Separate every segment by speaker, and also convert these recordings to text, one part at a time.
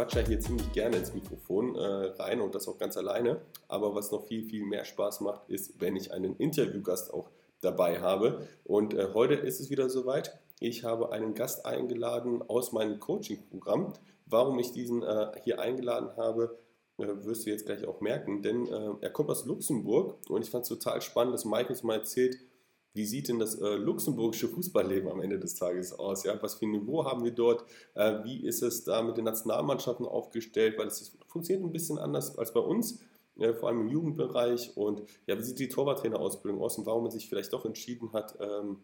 Speaker 1: quatsche hier ziemlich gerne ins Mikrofon äh, rein und das auch ganz alleine. Aber was noch viel, viel mehr Spaß macht, ist, wenn ich einen Interviewgast auch dabei habe. Und äh, heute ist es wieder soweit. Ich habe einen Gast eingeladen aus meinem Coaching-Programm. Warum ich diesen äh, hier eingeladen habe, äh, wirst du jetzt gleich auch merken, denn äh, er kommt aus Luxemburg und ich fand es total spannend, dass Mike uns mal erzählt, wie sieht denn das äh, luxemburgische Fußballleben am Ende des Tages aus? Ja? Was für ein Niveau haben wir dort? Äh, wie ist es da mit den Nationalmannschaften aufgestellt? Weil es funktioniert ein bisschen anders als bei uns, äh, vor allem im Jugendbereich. Und ja, wie sieht die Torwarttrainerausbildung aus und warum man sich vielleicht doch entschieden hat, ähm,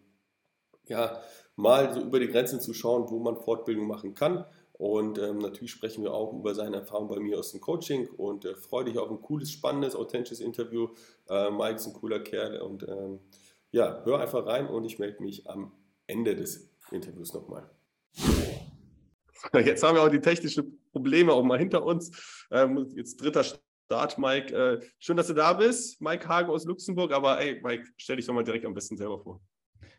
Speaker 1: ja, mal so über die Grenzen zu schauen, wo man Fortbildung machen kann. Und ähm, natürlich sprechen wir auch über seine Erfahrung bei mir aus dem Coaching und äh, freue dich auf ein cooles, spannendes, authentisches Interview. Äh, Mike ist ein cooler Kerl und ähm, ja, hör einfach rein und ich melde mich am Ende des Interviews nochmal. Jetzt haben wir auch die technischen Probleme auch mal hinter uns. Ähm, jetzt dritter Start, Mike. Äh, schön, dass du da bist. Mike Hagen aus Luxemburg. Aber ey, Mike, stell dich doch mal direkt am besten selber vor.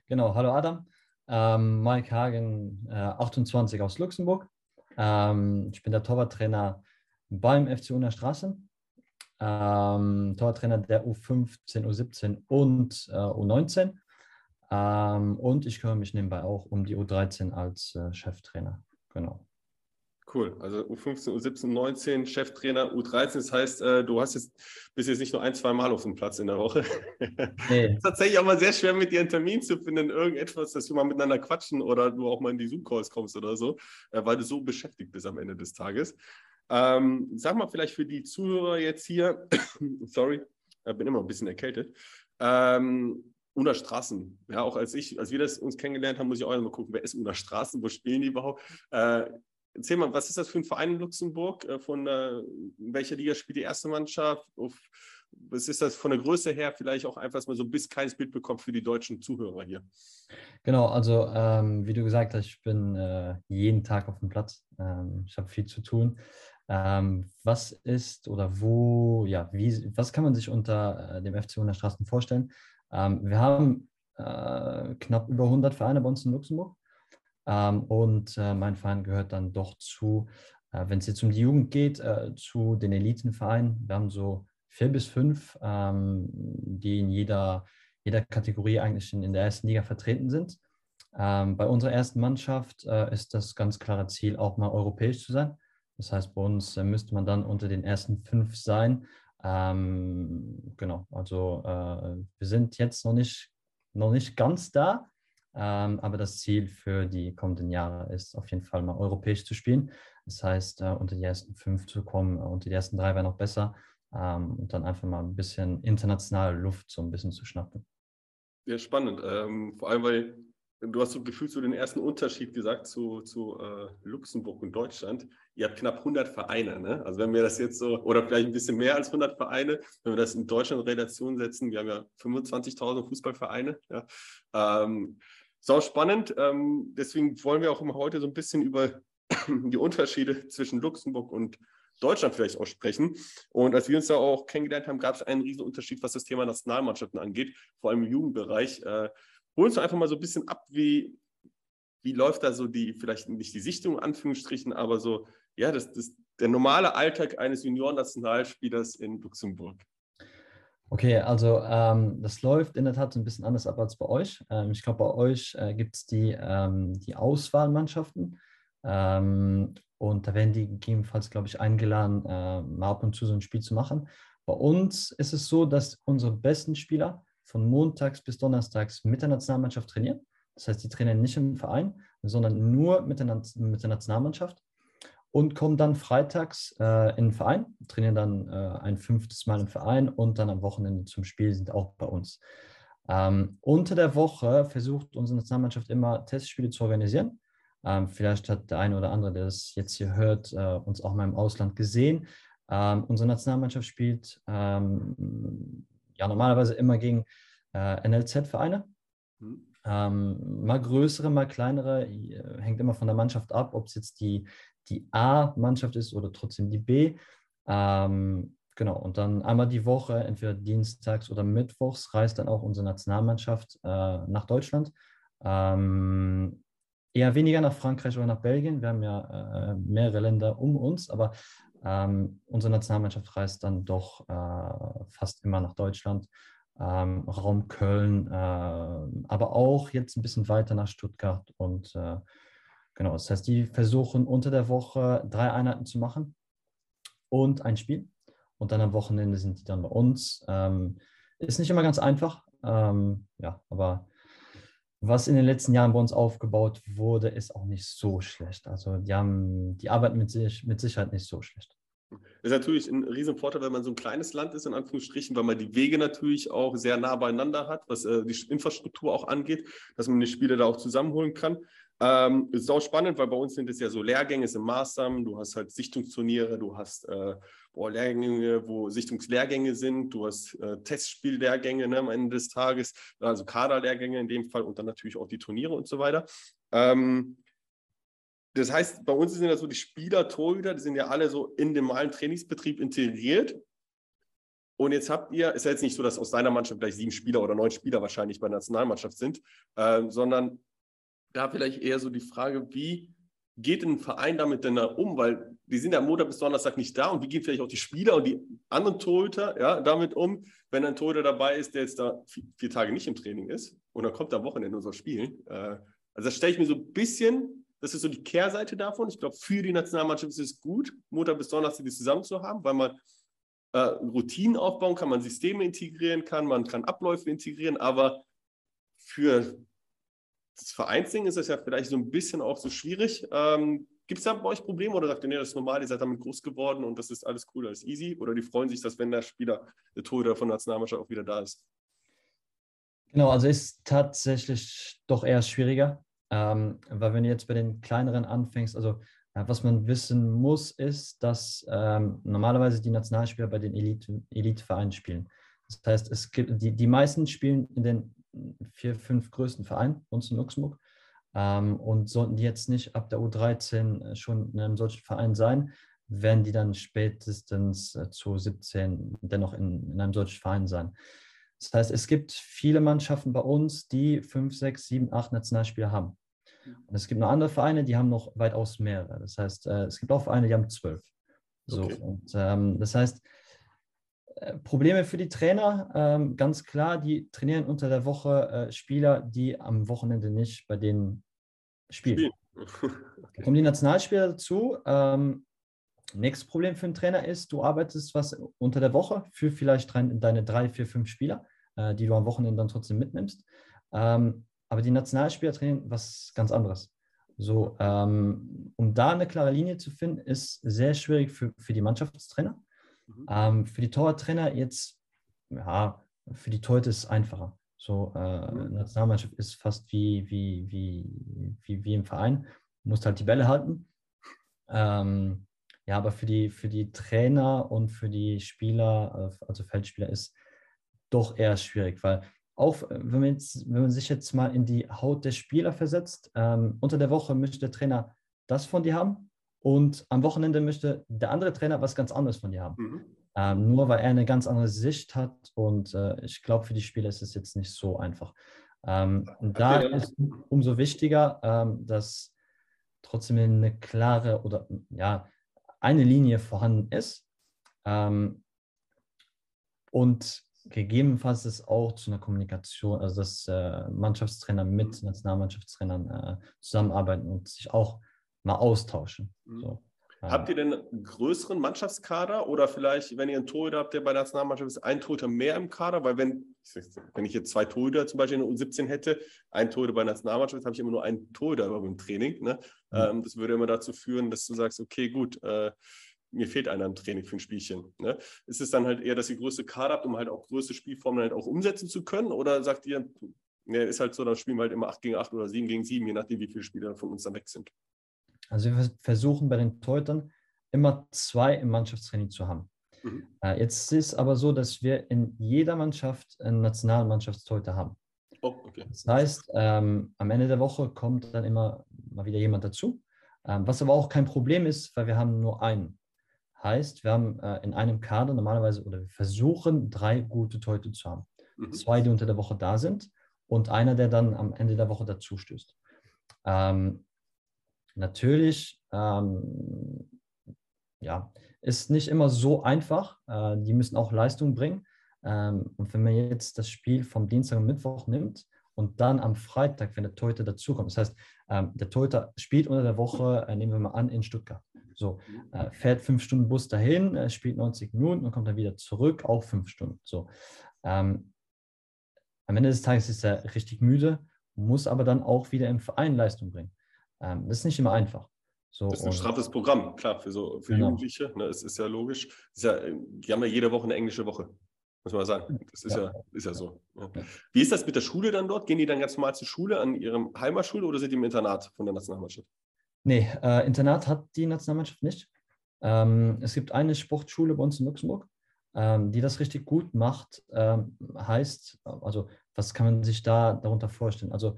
Speaker 2: Genau, hallo Adam. Ähm, Mike Hagen, äh, 28 aus Luxemburg. Ähm, ich bin der Torwarttrainer beim FC Una Straße. Ähm, Torwarttrainer der U15, U17 und äh, U19. Ähm, und ich kümmere mich nebenbei auch um die U13 als äh, Cheftrainer. Genau.
Speaker 1: Cool. Also U15, U17, U19, Cheftrainer, U13. Das heißt, äh, du hast jetzt bist jetzt nicht nur ein, zwei Mal auf dem Platz in der Woche. Nee. ist tatsächlich auch mal sehr schwer, mit dir einen Termin zu finden, irgendetwas, dass wir mal miteinander quatschen oder du auch mal in die Zoom-Calls kommst oder so, äh, weil du so beschäftigt bist am Ende des Tages. Ähm, sag mal vielleicht für die Zuhörer jetzt hier, sorry, ich bin immer ein bisschen erkältet. Ähm, Una Straßen, ja, auch als ich, als wir das uns kennengelernt haben, muss ich auch mal gucken, wer ist Una Straßen, wo spielen die überhaupt? Äh, erzähl mal, was ist das für ein Verein in Luxemburg? Äh, von äh, welcher Liga spielt die erste Mannschaft? Auf, was ist das von der Größe her? Vielleicht auch einfach, man so ein bisschen kleines Bild bekommt für die deutschen Zuhörer hier.
Speaker 2: Genau, also ähm, wie du gesagt hast, ich bin äh, jeden Tag auf dem Platz. Ähm, ich habe viel zu tun. Ähm, was ist oder wo, ja, wie, was kann man sich unter äh, dem FC 100 Straßen vorstellen? Ähm, wir haben äh, knapp über 100 Vereine bei uns in Luxemburg ähm, und äh, mein Verein gehört dann doch zu, äh, wenn es jetzt um die Jugend geht, äh, zu den Elitenvereinen. Wir haben so vier bis fünf, ähm, die in jeder, jeder Kategorie eigentlich in, in der ersten Liga vertreten sind. Ähm, bei unserer ersten Mannschaft äh, ist das ganz klare Ziel, auch mal europäisch zu sein. Das heißt, bei uns äh, müsste man dann unter den ersten fünf sein. Ähm, genau, also äh, wir sind jetzt noch nicht, noch nicht ganz da, ähm, aber das Ziel für die kommenden Jahre ist auf jeden Fall mal europäisch zu spielen. Das heißt, äh, unter die ersten fünf zu kommen, äh, unter die ersten drei wäre noch besser ähm, und dann einfach mal ein bisschen internationale Luft so ein bisschen zu schnappen.
Speaker 1: Ja, spannend. Ähm, vor allem, weil Du hast so gefühlt so den ersten Unterschied gesagt zu, zu äh, Luxemburg und Deutschland. Ihr habt knapp 100 Vereine. Ne? Also wenn wir das jetzt so, oder vielleicht ein bisschen mehr als 100 Vereine, wenn wir das in Deutschland in Relation setzen, wir haben ja 25.000 Fußballvereine. Ja? Ähm, sau spannend. Ähm, deswegen wollen wir auch immer heute so ein bisschen über die Unterschiede zwischen Luxemburg und Deutschland vielleicht auch sprechen. Und als wir uns da auch kennengelernt haben, gab es einen riesen Unterschied, was das Thema Nationalmannschaften angeht, vor allem im Jugendbereich. Äh, hol uns einfach mal so ein bisschen ab, wie, wie läuft da so die, vielleicht nicht die Sichtung, in Anführungsstrichen, aber so, ja, das, das, der normale Alltag eines Junioren-Nationalspielers in Luxemburg.
Speaker 2: Okay, also ähm, das läuft in der Tat ein bisschen anders ab als bei euch. Ähm, ich glaube, bei euch äh, gibt es die, ähm, die Auswahlmannschaften ähm, und da werden die gegebenenfalls, glaube ich, eingeladen, äh, mal ab und zu so ein Spiel zu machen. Bei uns ist es so, dass unsere besten Spieler von montags bis donnerstags mit der Nationalmannschaft trainieren. Das heißt, die trainieren nicht im Verein, sondern nur mit der, mit der Nationalmannschaft und kommen dann freitags äh, in den Verein, trainieren dann äh, ein fünftes Mal im Verein und dann am Wochenende zum Spiel sind auch bei uns. Ähm, unter der Woche versucht unsere Nationalmannschaft immer Testspiele zu organisieren. Ähm, vielleicht hat der eine oder andere, der das jetzt hier hört, äh, uns auch mal im Ausland gesehen. Ähm, unsere Nationalmannschaft spielt ähm, ja normalerweise immer gegen äh, NLZ-Vereine. Mhm. Ähm, mal größere, mal kleinere, äh, hängt immer von der Mannschaft ab, ob es jetzt die, die A-Mannschaft ist oder trotzdem die B. Ähm, genau, und dann einmal die Woche, entweder dienstags oder mittwochs, reist dann auch unsere Nationalmannschaft äh, nach Deutschland. Ähm, eher weniger nach Frankreich oder nach Belgien. Wir haben ja äh, mehrere Länder um uns, aber ähm, unsere Nationalmannschaft reist dann doch äh, fast immer nach Deutschland, ähm, Raum Köln, äh, aber auch jetzt ein bisschen weiter nach Stuttgart. Und äh, genau, das heißt, die versuchen unter der Woche drei Einheiten zu machen und ein Spiel. Und dann am Wochenende sind die dann bei uns. Ähm, ist nicht immer ganz einfach, ähm, ja, aber was in den letzten Jahren bei uns aufgebaut wurde, ist auch nicht so schlecht. Also die haben die Arbeit mit, sich, mit Sicherheit nicht so schlecht.
Speaker 1: Ist natürlich ein Riesenvorteil, wenn man so ein kleines Land ist, in Anführungsstrichen, weil man die Wege natürlich auch sehr nah beieinander hat, was äh, die Infrastruktur auch angeht, dass man die Spieler da auch zusammenholen kann. Ähm, ist auch spannend, weil bei uns sind es ja so Lehrgänge, es sind Maßnahmen, du hast halt Sichtungsturniere, du hast äh, boah, Lehrgänge, wo Sichtungslehrgänge sind, du hast äh, Testspiellehrgänge ne, am Ende des Tages, also Kaderlehrgänge in dem Fall und dann natürlich auch die Turniere und so weiter. Ähm, das heißt, bei uns sind ja so die Spieler, Torhüter, die sind ja alle so in dem normalen Trainingsbetrieb integriert. Und jetzt habt ihr, ist ja jetzt nicht so, dass aus deiner Mannschaft gleich sieben Spieler oder neun Spieler wahrscheinlich bei der Nationalmannschaft sind, äh, sondern da vielleicht eher so die Frage, wie geht ein Verein damit denn da um? Weil die sind ja Montag bis Donnerstag nicht da und wie gehen vielleicht auch die Spieler und die anderen Torhüter ja, damit um, wenn ein Torhüter dabei ist, der jetzt da vier, vier Tage nicht im Training ist und dann kommt am Wochenende und soll spielen. Äh, also das stelle ich mir so ein bisschen, das ist so die Kehrseite davon. Ich glaube, für die Nationalmannschaft ist es gut, Montag bis Donnerstag die zusammen zu haben, weil man äh, Routinen aufbauen kann, man Systeme integrieren kann, man kann Abläufe integrieren, aber für das Vereinsding ist das ja vielleicht so ein bisschen auch so schwierig. Ähm, Gibt es da bei euch Probleme oder sagt ihr, nee, das ist normal, ihr seid damit groß geworden und das ist alles cool, alles easy? Oder die freuen sich, dass wenn der Spieler, der Torhüter von der Nationalmannschaft auch wieder da ist?
Speaker 2: Genau, also ist tatsächlich doch eher schwieriger, ähm, weil wenn du jetzt bei den kleineren anfängst, also äh, was man wissen muss, ist, dass ähm, normalerweise die Nationalspieler bei den Elite-Vereinen spielen. Das heißt, es gibt, die, die meisten spielen in den vier, fünf größten Vereinen uns in Luxemburg. Ähm, und sollten die jetzt nicht ab der U13 äh, schon in einem solchen Verein sein, werden die dann spätestens äh, zu 17 dennoch in, in einem solchen Verein sein. Das heißt, es gibt viele Mannschaften bei uns, die fünf, sechs, sieben, acht Nationalspieler haben. Und es gibt noch andere Vereine, die haben noch weitaus mehrere. Das heißt, äh, es gibt auch Vereine, die haben zwölf. So, okay. und ähm, das heißt, Probleme für die Trainer, ähm, ganz klar, die trainieren unter der Woche äh, Spieler, die am Wochenende nicht bei denen spielen. okay. Da kommen die Nationalspieler dazu. Ähm, nächstes Problem für einen Trainer ist, du arbeitest was unter der Woche für vielleicht deine drei, vier, fünf Spieler, äh, die du am Wochenende dann trotzdem mitnimmst. Ähm, aber die Nationalspieler trainieren was ganz anderes. So, ähm, um da eine klare Linie zu finden, ist sehr schwierig für, für die Mannschaftstrainer. Mhm. Ähm, für die Torwarttrainer jetzt, ja, für die Torhüter ist es einfacher. So, äh, mhm. Nationalmannschaft ist fast wie, wie, wie, wie, wie im Verein. Du musst halt die Bälle halten. Ähm, ja, aber für die, für die Trainer und für die Spieler, äh, also Feldspieler, ist doch eher schwierig, weil auch wenn man, jetzt, wenn man sich jetzt mal in die Haut der Spieler versetzt, ähm, unter der Woche möchte der Trainer das von dir haben und am Wochenende möchte der andere Trainer was ganz anderes von dir haben. Mhm. Ähm, nur weil er eine ganz andere Sicht hat und äh, ich glaube, für die Spieler ist es jetzt nicht so einfach. Ähm, da ist umso wichtiger, ähm, dass trotzdem eine klare oder ja, eine Linie vorhanden ist ähm, und gegebenenfalls es auch zu einer Kommunikation, also dass äh, Mannschaftstrainer mit Nationalmannschaftstrainern äh, zusammenarbeiten und sich auch mal austauschen. Mhm. So.
Speaker 1: Habt ihr denn einen größeren Mannschaftskader oder vielleicht, wenn ihr einen Torhüter habt, der bei der Nationalmannschaft ist, ein Torhüter mehr im Kader? Weil wenn, wenn ich jetzt zwei Torhüter zum Beispiel in der U17 hätte, ein Torhüter bei der Nationalmannschaft, habe ich immer nur einen Torhüter im Training. Ne? Mhm. Ähm, das würde immer dazu führen, dass du sagst, okay, gut, äh, mir fehlt einer im Training für ein Spielchen. Ne? Ist es dann halt eher, dass ihr größte Kader habt, um halt auch größte Spielformen halt auch umsetzen zu können? Oder sagt ihr, ne, ist halt so, dann spielen wir halt immer 8 gegen 8 oder 7 gegen 7, je nachdem, wie viele Spieler von uns dann weg sind?
Speaker 2: Also wir versuchen bei den Torhütern immer zwei im Mannschaftstraining zu haben. Mhm. Äh, jetzt ist es aber so, dass wir in jeder Mannschaft einen Nationalmannschaftstorhüter haben. Oh, okay. Das heißt, ähm, am Ende der Woche kommt dann immer mal wieder jemand dazu, ähm, was aber auch kein Problem ist, weil wir haben nur einen. Heißt, wir haben äh, in einem Kader normalerweise oder wir versuchen drei gute Torhüter zu haben. Mhm. Zwei, die unter der Woche da sind und einer, der dann am Ende der Woche dazu stößt. Ähm, natürlich, ähm, ja, ist nicht immer so einfach. Äh, die müssen auch Leistung bringen. Ähm, und wenn man jetzt das Spiel vom Dienstag und Mittwoch nimmt und dann am Freitag, wenn der Torhüter dazukommt, das heißt, ähm, der Torhüter spielt unter der Woche, äh, nehmen wir mal an, in Stuttgart. So, äh, fährt fünf Stunden Bus dahin, äh, spielt 90 Minuten und kommt dann wieder zurück, auch fünf Stunden. So, ähm, am Ende des Tages ist er richtig müde, muss aber dann auch wieder im Verein Leistung bringen. Ähm, das ist nicht immer einfach.
Speaker 1: So, das ist ein straffes Programm, klar, für, so, für genau. Jugendliche. Ne, es ist ja logisch. Ist ja, die haben ja jede Woche eine englische Woche, muss man sagen. Das ist ja, ja, ist ja so. Ja. Wie ist das mit der Schule dann dort? Gehen die dann ganz normal zur Schule an ihrem Heimatschule oder sind die im Internat von der Nationalmannschaft?
Speaker 2: Nee, äh, Internat hat die Nationalmannschaft nicht. Ähm, es gibt eine Sportschule bei uns in Luxemburg, ähm, die das richtig gut macht. Ähm, heißt, also was kann man sich da darunter vorstellen? Also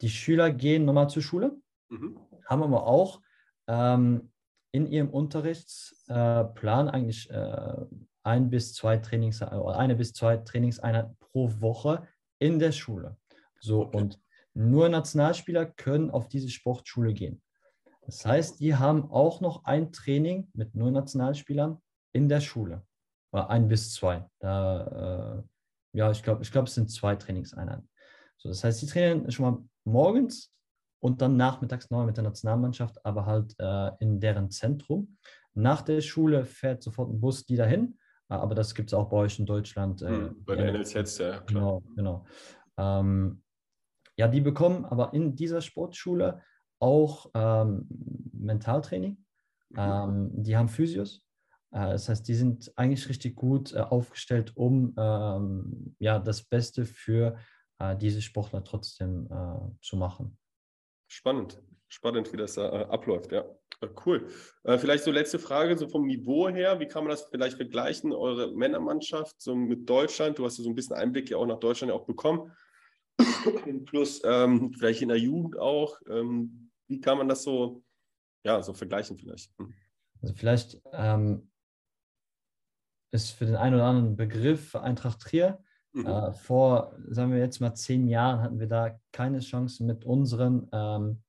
Speaker 2: die Schüler gehen normal zur Schule, mhm. haben aber auch ähm, in ihrem Unterrichtsplan äh, eigentlich äh, ein bis zwei Trainings, äh, eine bis zwei Trainingseinheiten pro Woche in der Schule. So okay. und nur Nationalspieler können auf diese Sportschule gehen. Das heißt, die haben auch noch ein Training mit nur Nationalspielern in der Schule. Oder ein bis zwei. Da, äh, ja, ich glaube, ich glaub, es sind zwei Trainingseinheiten. So, das heißt, die trainieren schon mal morgens und dann nachmittags neu mit der Nationalmannschaft, aber halt äh, in deren Zentrum. Nach der Schule fährt sofort ein Bus die dahin, äh, aber das gibt es auch bei euch in Deutschland. Äh,
Speaker 1: hm, bei den NLZs, ja,
Speaker 2: klar. Genau, genau. Ähm, ja, die bekommen aber in dieser Sportschule auch ähm, Mentaltraining. Mhm. Ähm, die haben Physios. Äh, das heißt, die sind eigentlich richtig gut äh, aufgestellt, um ähm, ja, das Beste für äh, diese Sportler trotzdem zu machen.
Speaker 1: Spannend, spannend, wie das äh, abläuft, ja. Äh, cool. Äh, vielleicht so letzte Frage, so vom Niveau her, wie kann man das vielleicht vergleichen, eure Männermannschaft so mit Deutschland? Du hast ja so ein bisschen Einblick ja auch nach Deutschland ja auch bekommen. Plus ähm, vielleicht in der Jugend auch. Ähm, wie kann man das so, ja, so vergleichen vielleicht? Hm.
Speaker 2: Also vielleicht ähm, ist für den einen oder anderen Begriff Eintracht Trier Mhm. Äh, vor, sagen wir jetzt mal, zehn Jahren hatten wir da keine Chance mit unseren ähm,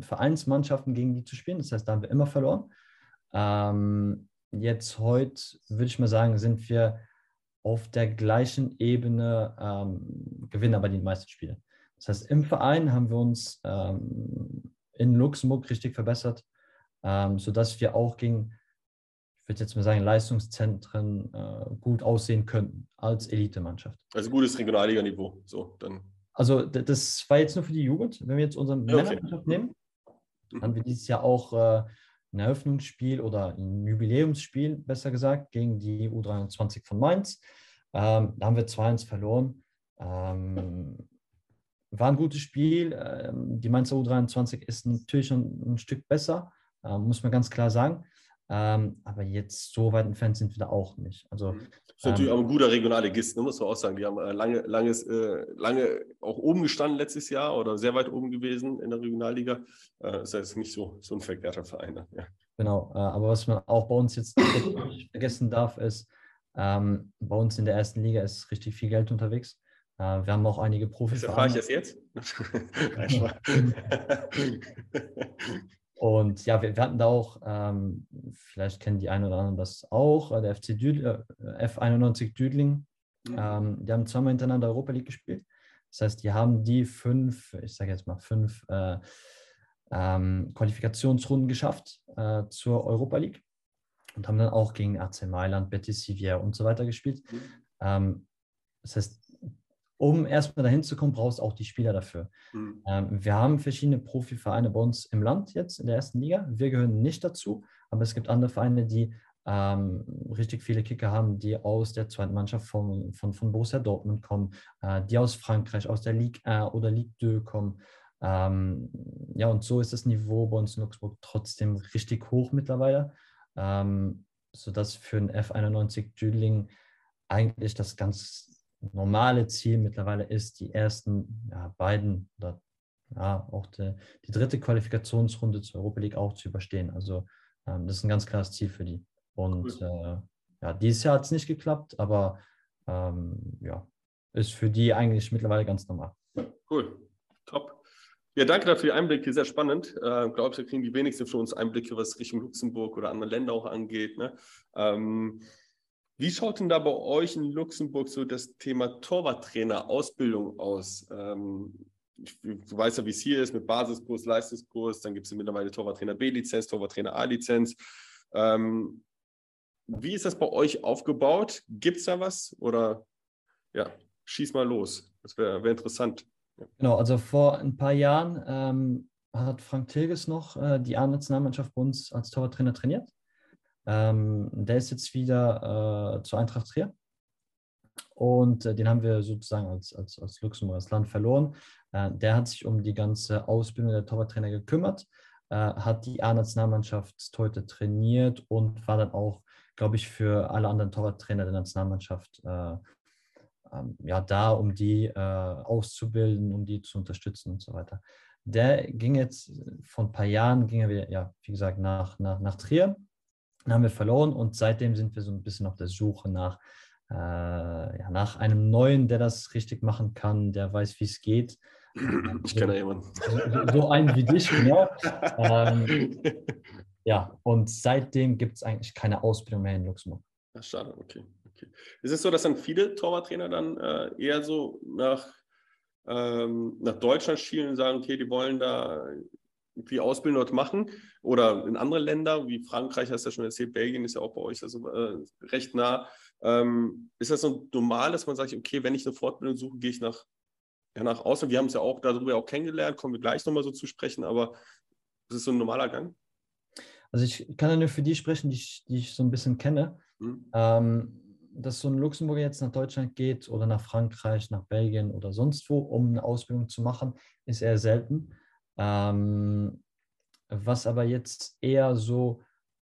Speaker 2: Vereinsmannschaften gegen die zu spielen. Das heißt, da haben wir immer verloren. Ähm, jetzt heute würde ich mal sagen, sind wir auf der gleichen Ebene, ähm, gewinnen aber die meisten Spiele. Das heißt, im Verein haben wir uns ähm, in Luxemburg richtig verbessert, ähm, sodass wir auch gegen ich würde jetzt mal sagen, Leistungszentren äh, gut aussehen könnten als Elitemannschaft.
Speaker 1: Also gutes Regionalliganiveau. So, dann.
Speaker 2: Also das war jetzt nur für die Jugend. Wenn wir jetzt unseren ja, okay. Nehmen, mhm. haben wir dieses Jahr auch äh, ein Eröffnungsspiel oder ein Jubiläumsspiel, besser gesagt, gegen die U23 von Mainz. Ähm, da haben wir 2-1 verloren. Ähm, war ein gutes Spiel. Ähm, die Mainzer U23 ist natürlich schon ein Stück besser, äh, muss man ganz klar sagen. Ähm, aber jetzt so weit entfernt sind wir da auch nicht. Also,
Speaker 1: mhm. das ist natürlich ähm, auch ein guter Regionalligist, ne, muss man auch sagen. Die haben äh, lange, langes, äh, lange auch oben gestanden letztes Jahr oder sehr weit oben gewesen in der Regionalliga. Äh, das heißt nicht so, so ein verkehrter Verein. Ne? Ja.
Speaker 2: Genau, äh, aber was man auch bei uns jetzt nicht vergessen darf, ist, ähm, bei uns in der ersten Liga ist richtig viel Geld unterwegs. Äh, wir haben auch einige Profis.
Speaker 1: Das erfahre ich das jetzt?
Speaker 2: Und ja, wir, wir hatten da auch, ähm, vielleicht kennen die einen oder anderen das auch, äh, der FC Düd, äh, F91 Düdling. Mhm. Ähm, die haben zweimal hintereinander Europa League gespielt. Das heißt, die haben die fünf, ich sage jetzt mal fünf äh, ähm, Qualifikationsrunden geschafft äh, zur Europa League und haben dann auch gegen AC Mailand, Betis Sevilla und so weiter gespielt. Mhm. Ähm, das heißt, um erstmal dahin zu kommen, brauchst du auch die Spieler dafür. Mhm. Ähm, wir haben verschiedene Profivereine bei uns im Land jetzt in der ersten Liga. Wir gehören nicht dazu, aber es gibt andere Vereine, die ähm, richtig viele Kicker haben, die aus der zweiten Mannschaft von, von, von Borussia Dortmund kommen, äh, die aus Frankreich, aus der Ligue 1 oder Ligue 2 kommen. Ähm, ja, und so ist das Niveau bei uns in Luxemburg trotzdem richtig hoch mittlerweile, ähm, sodass für ein F91 Düdling eigentlich das ganz normale Ziel mittlerweile ist, die ersten ja, beiden oder ja, auch die, die, dritte Qualifikationsrunde zur Europa League auch zu überstehen. Also ähm, das ist ein ganz klares Ziel für die. Und cool. äh, ja, dieses Jahr hat es nicht geklappt, aber ähm, ja, ist für die eigentlich mittlerweile ganz normal.
Speaker 1: Cool, top. Ja, danke dafür die Einblicke, sehr spannend. Äh, Glaube ich, da kriegen die wenigsten von uns Einblicke, was Richtung Luxemburg oder andere Länder auch angeht. Ne? Ähm, wie schaut denn da bei euch in Luxemburg so das Thema Torwarttrainer-Ausbildung aus? Ähm, du weißt ja, wie es hier ist mit Basiskurs, Leistungskurs, dann gibt es mittlerweile Torwarttrainer B-Lizenz, Torwarttrainer A-Lizenz. Ähm, wie ist das bei euch aufgebaut? Gibt es da was? Oder ja, schieß mal los. Das wäre wär interessant.
Speaker 2: Genau, also vor ein paar Jahren ähm, hat Frank Tilges noch äh, die A-Nationalmannschaft bei uns als Torwarttrainer trainiert. Ähm, der ist jetzt wieder äh, zur Eintracht Trier. Und äh, den haben wir sozusagen als, als, als Luxemburg, als Land verloren. Äh, der hat sich um die ganze Ausbildung der Torwarttrainer gekümmert, äh, hat die A-Nationalmannschaft heute trainiert und war dann auch, glaube ich, für alle anderen Torwarttrainer der Nationalmannschaft äh, ähm, ja, da, um die äh, auszubilden, um die zu unterstützen und so weiter. Der ging jetzt vor ein paar Jahren, ging er wieder, ja, wie gesagt, nach, nach, nach Trier. Dann haben wir verloren und seitdem sind wir so ein bisschen auf der Suche nach, äh, ja, nach einem Neuen, der das richtig machen kann, der weiß, wie es geht.
Speaker 1: Ich kenne jemanden.
Speaker 2: So, so einen wie dich, genau. ähm, ja, und seitdem gibt es eigentlich keine Ausbildung mehr in Luxemburg.
Speaker 1: Ach, schade, okay. okay. Ist es so, dass dann viele Torwarttrainer dann äh, eher so nach, ähm, nach Deutschland schielen und sagen, okay, die wollen da die Ausbildung dort machen oder in andere Länder, wie Frankreich, hast du ja schon erzählt, Belgien ist ja auch bei euch also äh, recht nah. Ähm, ist das so normal, dass man sagt, okay, wenn ich eine Fortbildung suche, gehe ich nach, ja, nach außen? Wir haben es ja auch darüber auch kennengelernt, kommen wir gleich nochmal so zu sprechen, aber ist es so ein normaler Gang?
Speaker 2: Also ich kann ja nur für die sprechen, die ich, die ich so ein bisschen kenne. Mhm. Ähm, dass so ein Luxemburger jetzt nach Deutschland geht oder nach Frankreich, nach Belgien oder sonst wo, um eine Ausbildung zu machen, ist eher selten. Ähm, was aber jetzt eher so,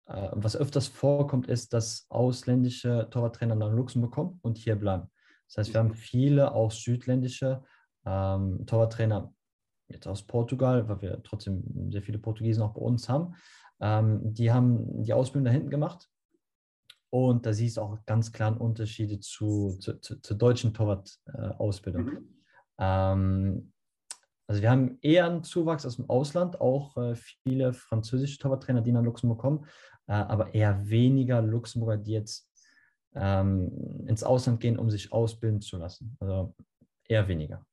Speaker 2: äh, was öfters vorkommt, ist, dass ausländische Torwarttrainer nach Luxemburg kommen und hier bleiben. Das heißt, wir haben viele auch südländische ähm, Torwarttrainer jetzt aus Portugal, weil wir trotzdem sehr viele Portugiesen auch bei uns haben. Ähm, die haben die Ausbildung da hinten gemacht. Und da siehst du auch ganz klaren Unterschiede zu, zu, zu, zur deutschen Torwart-Ausbildung. Mhm. Ähm, also wir haben eher einen Zuwachs aus dem Ausland, auch äh, viele französische Torwarttrainer, die nach Luxemburg kommen, äh, aber eher weniger Luxemburger, die jetzt ähm, ins Ausland gehen, um sich ausbilden zu lassen. Also eher weniger.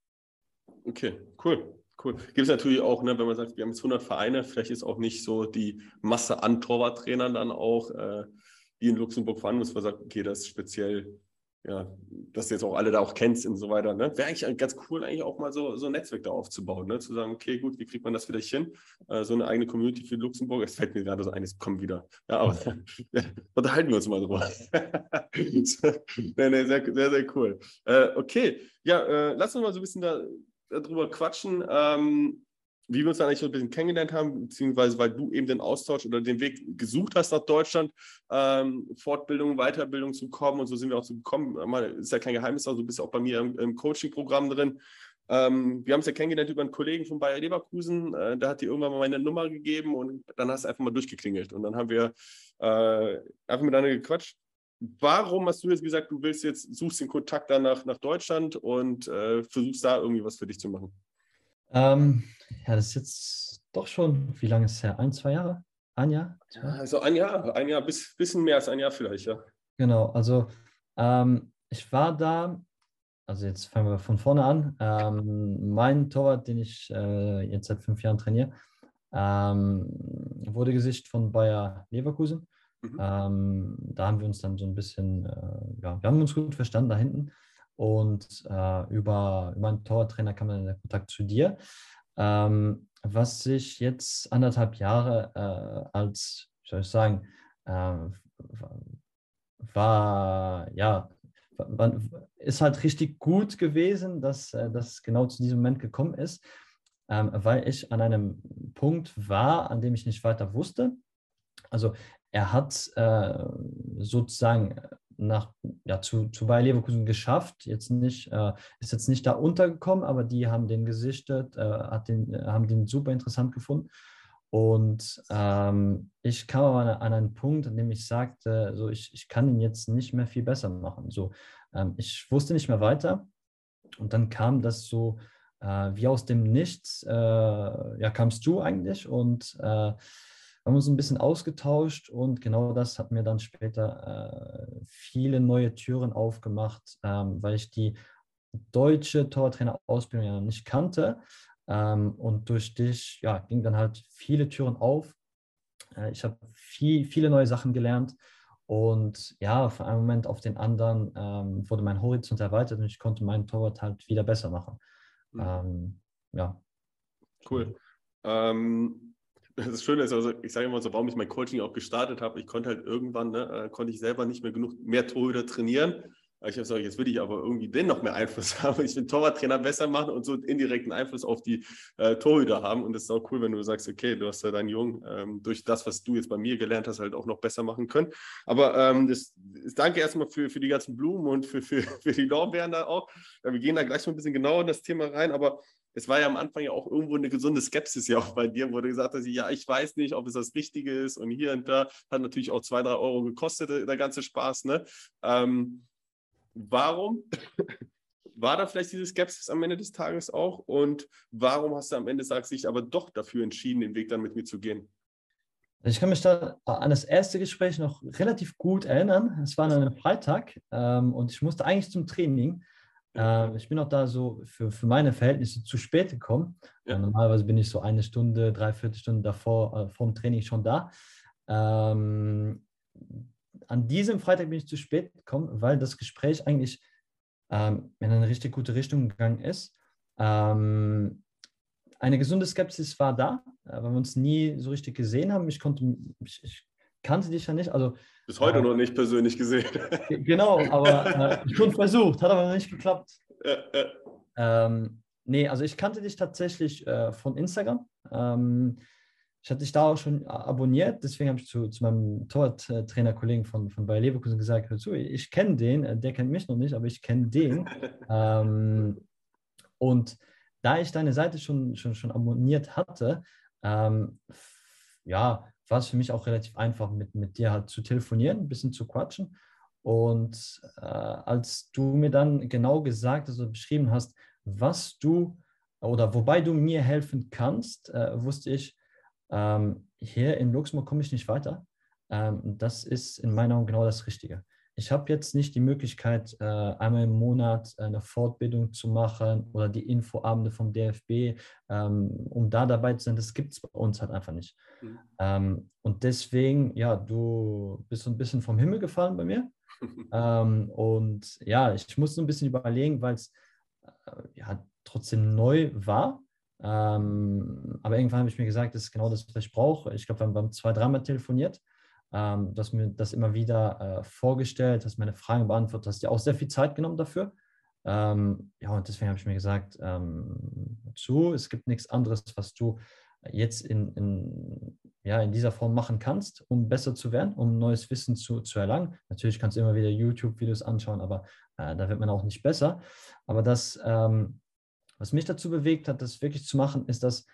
Speaker 1: Okay, cool. Cool. Gibt es natürlich auch, ne, wenn man sagt, wir haben jetzt 100 Vereine, vielleicht ist auch nicht so die Masse an Torwarttrainern dann auch, äh, die in Luxemburg vorhanden ist, man sagt, okay, das ist speziell ja, dass du jetzt auch alle da auch kennst und so weiter. Ne? Wäre eigentlich ganz cool, eigentlich auch mal so, so ein Netzwerk da aufzubauen, ne? zu sagen, okay, gut, wie kriegt man das wieder hin? Äh, so eine eigene Community für Luxemburg. Es fällt mir gerade so ein, es kommt wieder. Ja, aber ja, unterhalten wir uns mal drüber. nee, nee, sehr, sehr, sehr cool. Äh, okay, ja, äh, lass uns mal so ein bisschen da, darüber quatschen. Ähm, wie wir uns dann eigentlich so ein bisschen kennengelernt haben, beziehungsweise weil du eben den Austausch oder den Weg gesucht hast nach Deutschland, ähm, Fortbildung, Weiterbildung zu kommen und so sind wir auch so gekommen. Mal, ist ja kein Geheimnis, also du bist auch bei mir im, im Coaching-Programm drin. Ähm, wir haben es ja kennengelernt über einen Kollegen von Bayer Leverkusen, äh, der hat dir irgendwann mal meine Nummer gegeben und dann hast du einfach mal durchgeklingelt und dann haben wir äh, einfach miteinander gequatscht. Warum hast du jetzt gesagt, du willst jetzt, suchst den Kontakt dann nach, nach Deutschland und äh, versuchst da irgendwie was für dich zu machen?
Speaker 2: Ähm, ja, das ist jetzt doch schon, wie lange ist es her? Ein, zwei Jahre? Ein Jahr?
Speaker 1: Ja, also ein Jahr, ein Jahr, bis bisschen mehr als ein Jahr vielleicht, ja.
Speaker 2: Genau, also ähm, ich war da, also jetzt fangen wir von vorne an. Ähm, mein Torwart, den ich äh, jetzt seit fünf Jahren trainiere, ähm, wurde Gesicht von Bayer Leverkusen. Mhm. Ähm, da haben wir uns dann so ein bisschen, äh, ja, wir haben uns gut verstanden da hinten. Und äh, über, über meinen Torwarttrainer kam dann der Kontakt zu dir. Ähm, was sich jetzt anderthalb Jahre äh, als, soll ich sagen, äh, war, ja, ist halt richtig gut gewesen, dass äh, das genau zu diesem Moment gekommen ist, ähm, weil ich an einem Punkt war, an dem ich nicht weiter wusste. Also er hat äh, sozusagen nach, ja, zu, zu Bayer Leverkusen geschafft. Jetzt nicht, äh, ist jetzt nicht da untergekommen, aber die haben den gesichtet, äh, hat den, haben den super interessant gefunden. Und ähm, ich kam aber an, an, einen Punkt, an dem ich sagte, so ich, ich kann ihn jetzt nicht mehr viel besser machen. So, ähm, ich wusste nicht mehr weiter. Und dann kam das so äh, wie aus dem Nichts äh, ja, kamst du eigentlich und äh, haben uns ein bisschen ausgetauscht und genau das hat mir dann später äh, viele neue Türen aufgemacht, ähm, weil ich die deutsche Torwarttrainer-Ausbildung ja nicht kannte. Ähm, und durch dich ja, ging dann halt viele Türen auf. Äh, ich habe viel, viele neue Sachen gelernt. Und ja, von einem Moment auf den anderen ähm, wurde mein Horizont erweitert und ich konnte meinen Torwart halt wieder besser machen. Mhm. Ähm, ja.
Speaker 1: Cool. Ähm, das Schöne ist, also ich sage immer so, warum ich mein Coaching auch gestartet habe, ich konnte halt irgendwann, ne, äh, konnte ich selber nicht mehr genug mehr Torhüter trainieren. Ich habe gesagt, jetzt will ich aber irgendwie den noch mehr Einfluss haben. Ich will Torwarttrainer besser machen und so indirekten Einfluss auf die äh, Torhüter haben. Und das ist auch cool, wenn du sagst, okay, du hast ja deinen Jungen ähm, durch das, was du jetzt bei mir gelernt hast, halt auch noch besser machen können. Aber ähm, das, das, danke erstmal für, für die ganzen Blumen und für, für, für die Lorbeeren da auch. Wir gehen da gleich mal ein bisschen genauer in das Thema rein, aber es war ja am Anfang ja auch irgendwo eine gesunde Skepsis ja auch bei dir, wo du gesagt hast, ja, ich weiß nicht, ob es das Richtige ist und hier und da hat natürlich auch zwei, drei Euro gekostet, der ganze Spaß, ne? Ähm, warum war da vielleicht diese Skepsis am Ende des Tages auch und warum hast du am Ende, sagst du, aber doch dafür entschieden, den Weg dann mit mir zu gehen?
Speaker 2: Ich kann mich da an das erste Gespräch noch relativ gut erinnern. Es war an einem Freitag ähm, und ich musste eigentlich zum Training. Ähm, ich bin auch da so für, für meine Verhältnisse zu spät gekommen. Ja. Normalerweise bin ich so eine Stunde, dreiviertel Stunde davor äh, vom Training schon da. Ähm, an diesem Freitag bin ich zu spät gekommen, weil das Gespräch eigentlich ähm, in eine richtig gute Richtung gegangen ist. Ähm, eine gesunde Skepsis war da, äh, weil wir uns nie so richtig gesehen haben. Ich konnte, ich, ich kannte dich ja nicht. Also,
Speaker 1: Bis heute äh, noch nicht persönlich gesehen.
Speaker 2: genau, aber äh, schon versucht, hat aber noch nicht geklappt. Ja, ja. Ähm, nee, also ich kannte dich tatsächlich äh, von Instagram. Ähm, ich hatte dich da auch schon abonniert, deswegen habe ich zu, zu meinem Torwarttrainer-Kollegen von, von Bayer Leverkusen gesagt, hör zu, ich kenne den, äh, der kennt mich noch nicht, aber ich kenne den. ähm, und da ich deine Seite schon, schon, schon abonniert hatte, ähm, ja, war es für mich auch relativ einfach, mit, mit dir halt zu telefonieren, ein bisschen zu quatschen. Und äh, als du mir dann genau gesagt, also beschrieben hast, was du oder wobei du mir helfen kannst, äh, wusste ich, ähm, hier in Luxemburg komme ich nicht weiter. Ähm, das ist in meinen Augen genau das Richtige. Ich habe jetzt nicht die Möglichkeit, äh, einmal im Monat eine Fortbildung zu machen oder die Infoabende vom DFB, ähm, um da dabei zu sein. Das gibt es bei uns halt einfach nicht. Mhm. Ähm, und deswegen, ja, du bist so ein bisschen vom Himmel gefallen bei mir. ähm, und ja, ich musste ein bisschen überlegen, weil es äh, ja, trotzdem neu war. Aber irgendwann habe ich mir gesagt, das ist genau das, was ich brauche. Ich glaube, wir haben zwei, dreimal telefoniert. Ähm, hast mir das immer wieder äh, vorgestellt, hast meine Fragen beantwortet, hast dir auch sehr viel Zeit genommen dafür. Ähm, ja, und deswegen habe ich mir gesagt, ähm, zu, es gibt nichts anderes, was du jetzt in, in, ja, in dieser Form machen kannst, um besser zu werden, um neues Wissen zu, zu erlangen. Natürlich kannst du immer wieder YouTube-Videos anschauen, aber äh, da wird man auch nicht besser. Aber das, ähm, was mich dazu bewegt hat, das wirklich zu machen, ist, dass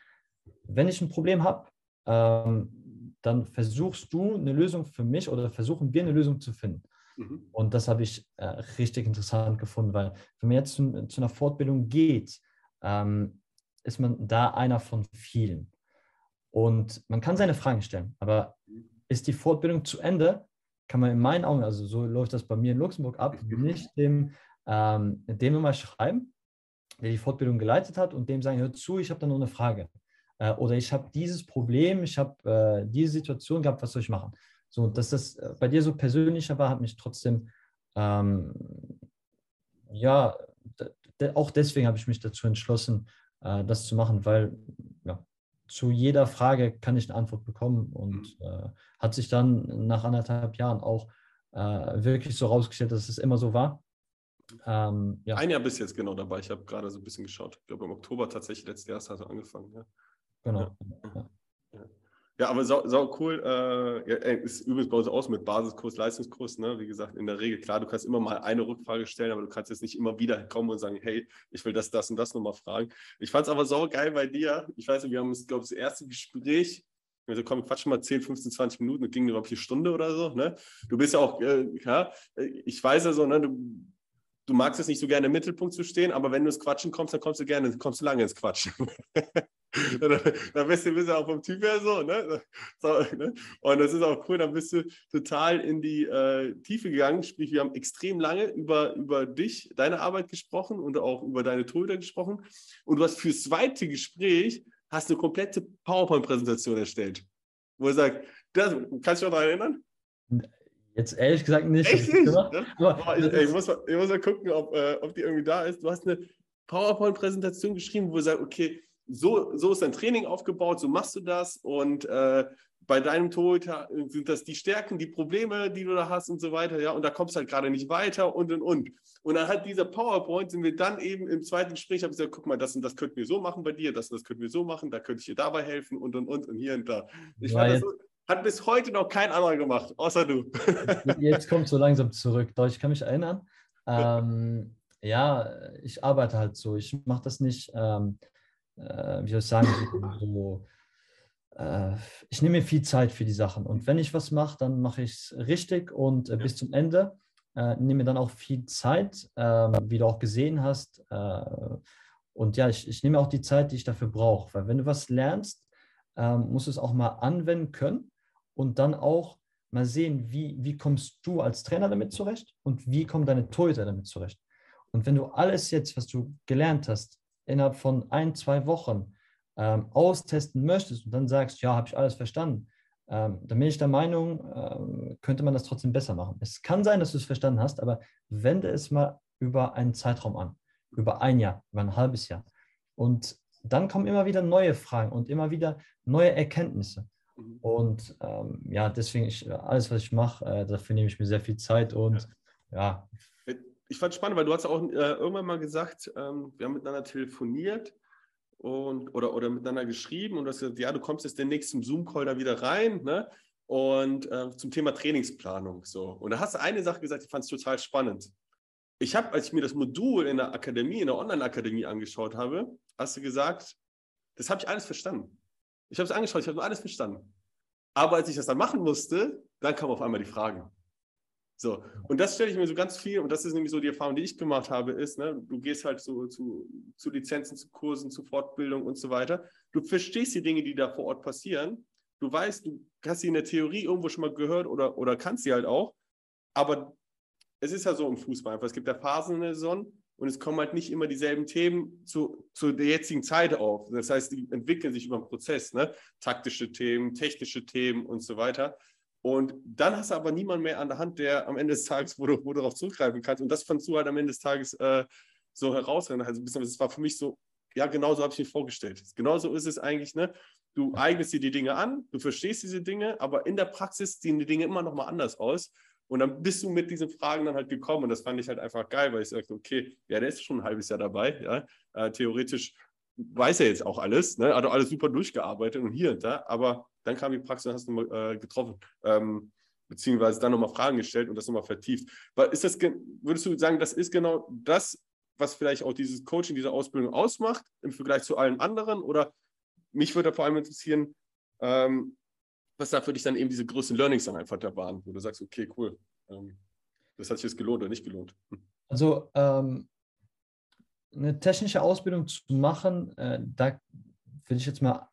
Speaker 2: wenn ich ein Problem habe, ähm, dann versuchst du eine Lösung für mich oder versuchen wir eine Lösung zu finden. Mhm. Und das habe ich äh, richtig interessant gefunden, weil wenn man jetzt zu, zu einer Fortbildung geht, ähm, ist man da einer von vielen. Und man kann seine Fragen stellen, aber ist die Fortbildung zu Ende, kann man in meinen Augen, also so läuft das bei mir in Luxemburg ab, nicht dem, ähm, dem immer schreiben, der die Fortbildung geleitet hat und dem sagen, hör zu, ich habe da noch eine Frage. Äh, oder ich habe dieses Problem, ich habe äh, diese Situation gehabt, was soll ich machen? So, dass das äh, bei dir so persönlicher war, hat mich trotzdem, ähm, ja, auch deswegen habe ich mich dazu entschlossen, äh, das zu machen, weil ja, zu jeder Frage kann ich eine Antwort bekommen und mhm. äh, hat sich dann nach anderthalb Jahren auch äh, wirklich so rausgestellt, dass es immer so war.
Speaker 1: Ähm, ja. Ein Jahr bis jetzt genau dabei. Ich habe gerade so ein bisschen geschaut. Ich glaube, im Oktober tatsächlich letztes Jahr hat er angefangen. Ja. Genau. Ja, ja. aber sau, sau cool. Äh, ja, ist übrigens bei uns aus mit Basiskurs, Leistungskurs. Ne? Wie gesagt, in der Regel, klar, du kannst immer mal eine Rückfrage stellen, aber du kannst jetzt nicht immer wieder kommen und sagen, hey, ich will das, das und das nochmal fragen. Ich fand es aber sau geil bei dir. Ich weiß nicht, wir haben, glaube ich, das erste Gespräch also komm, quatsch mal 10, 15, 20 Minuten, das ging, glaube ich, eine Stunde oder so. Ne? Du bist ja auch, äh, ja, ich weiß ja so, ne, du du magst es nicht so gerne im Mittelpunkt zu stehen, aber wenn du ins Quatschen kommst, dann kommst du gerne, kommst du lange ins Quatschen. dann bist du, bist du auch vom Typ her so, ne? so ne? Und das ist auch cool, dann bist du total in die äh, Tiefe gegangen. Sprich, wir haben extrem lange über, über dich, deine Arbeit gesprochen und auch über deine Tode gesprochen. Und du hast fürs zweite Gespräch hast eine komplette PowerPoint-Präsentation erstellt, wo er sagt, das, kannst du dich noch daran erinnern?
Speaker 2: Jetzt ehrlich gesagt nicht.
Speaker 1: Echt nicht? Ja? ich, ich, muss mal, ich, muss mal, gucken, ob, äh, ob die irgendwie da ist. Du hast eine PowerPoint-Präsentation geschrieben, wo du sagst, okay, so, so ist dein Training aufgebaut, so machst du das und äh, bei deinem Torhüter sind das die Stärken, die Probleme, die du da hast und so weiter, ja, und da kommst du halt gerade nicht weiter und und und. Und anhand dieser PowerPoint sind wir dann eben im zweiten Gespräch, habe ich gesagt, guck mal, das und das könnten wir so machen bei dir, das und das könnten wir so machen, da könnte ich dir dabei helfen und und und und hier und da. Ich ja, fand das so, hat bis heute noch kein anderer gemacht, außer du.
Speaker 2: Jetzt kommt so langsam zurück. Doch, ich kann mich erinnern. Ähm, ja, ich arbeite halt so. Ich mache das nicht, ähm, äh, wie soll ich sagen, so, äh, ich nehme mir viel Zeit für die Sachen. Und wenn ich was mache, dann mache ich es richtig und äh, bis zum Ende. Äh, nehme mir dann auch viel Zeit, ähm, wie du auch gesehen hast. Äh, und ja, ich, ich nehme auch die Zeit, die ich dafür brauche. Weil wenn du was lernst, ähm, musst du es auch mal anwenden können und dann auch mal sehen, wie, wie kommst du als Trainer damit zurecht und wie kommen deine Torhüter damit zurecht. Und wenn du alles jetzt, was du gelernt hast, innerhalb von ein, zwei Wochen ähm, austesten möchtest und dann sagst, ja, habe ich alles verstanden, ähm, dann bin ich der Meinung, ähm, könnte man das trotzdem besser machen. Es kann sein, dass du es verstanden hast, aber wende es mal über einen Zeitraum an, über ein Jahr, über ein halbes Jahr. Und dann kommen immer wieder neue Fragen und immer wieder neue Erkenntnisse. Mhm. Und ähm, ja, deswegen, ich, alles, was ich mache, äh, dafür nehme ich mir sehr viel Zeit und ja.
Speaker 1: ja. Ich fand es spannend, weil du hast auch äh, irgendwann mal gesagt, ähm, wir haben miteinander telefoniert und, oder, oder miteinander geschrieben und du hast gesagt, ja, du kommst jetzt den nächsten Zoom-Call da wieder rein, ne? Und äh, zum Thema Trainingsplanung. So. Und da hast du eine Sache gesagt, ich fand es total spannend. Ich habe, als ich mir das Modul in der Akademie, in der Online-Akademie angeschaut habe, hast du gesagt, das habe ich alles verstanden. Ich habe es angeschaut, ich habe alles verstanden. Aber als ich das dann machen musste, dann kamen auf einmal die Fragen. So, und das stelle ich mir so ganz viel, und das ist nämlich so die Erfahrung, die ich gemacht habe, ist, ne, du gehst halt so zu, zu Lizenzen, zu Kursen, zu Fortbildung und so weiter. Du verstehst die Dinge, die da vor Ort passieren. Du weißt, du hast sie in der Theorie irgendwo schon mal gehört oder, oder kannst sie halt auch. Aber es ist ja so im Fußball einfach. Es gibt ja Phasen in der Saison, und es kommen halt nicht immer dieselben Themen zu, zu der jetzigen Zeit auf. Das heißt, die entwickeln sich über den Prozess, ne? taktische Themen, technische Themen und so weiter. Und dann hast du aber niemanden mehr an der Hand, der am Ende des Tages, wo du, wo du darauf zurückgreifen kannst. Und das fandst du halt am Ende des Tages äh, so herausragend. Also es war für mich so, ja, genau so habe ich mir vorgestellt. Genauso ist es eigentlich, ne? Du eignest dir die Dinge an, du verstehst diese Dinge, aber in der Praxis sehen die Dinge immer noch mal anders aus. Und dann bist du mit diesen Fragen dann halt gekommen und das fand ich halt einfach geil, weil ich sagte, okay, ja, der ist schon ein halbes Jahr dabei, ja, äh, theoretisch weiß er jetzt auch alles, ne? hat auch alles super durchgearbeitet und hier und da, aber dann kam die Praxis und hast du mal äh, getroffen, ähm, beziehungsweise dann nochmal Fragen gestellt und das nochmal vertieft. Ist das, würdest du sagen, das ist genau das, was vielleicht auch dieses Coaching, diese Ausbildung ausmacht im Vergleich zu allen anderen? Oder mich würde vor allem interessieren, ähm, was da für dich dann eben diese größten Learnings dann einfach da waren, wo du sagst, okay, cool, ähm, das hat sich jetzt gelohnt oder nicht gelohnt?
Speaker 2: Also ähm, eine technische Ausbildung zu machen, äh, da würde ich jetzt mal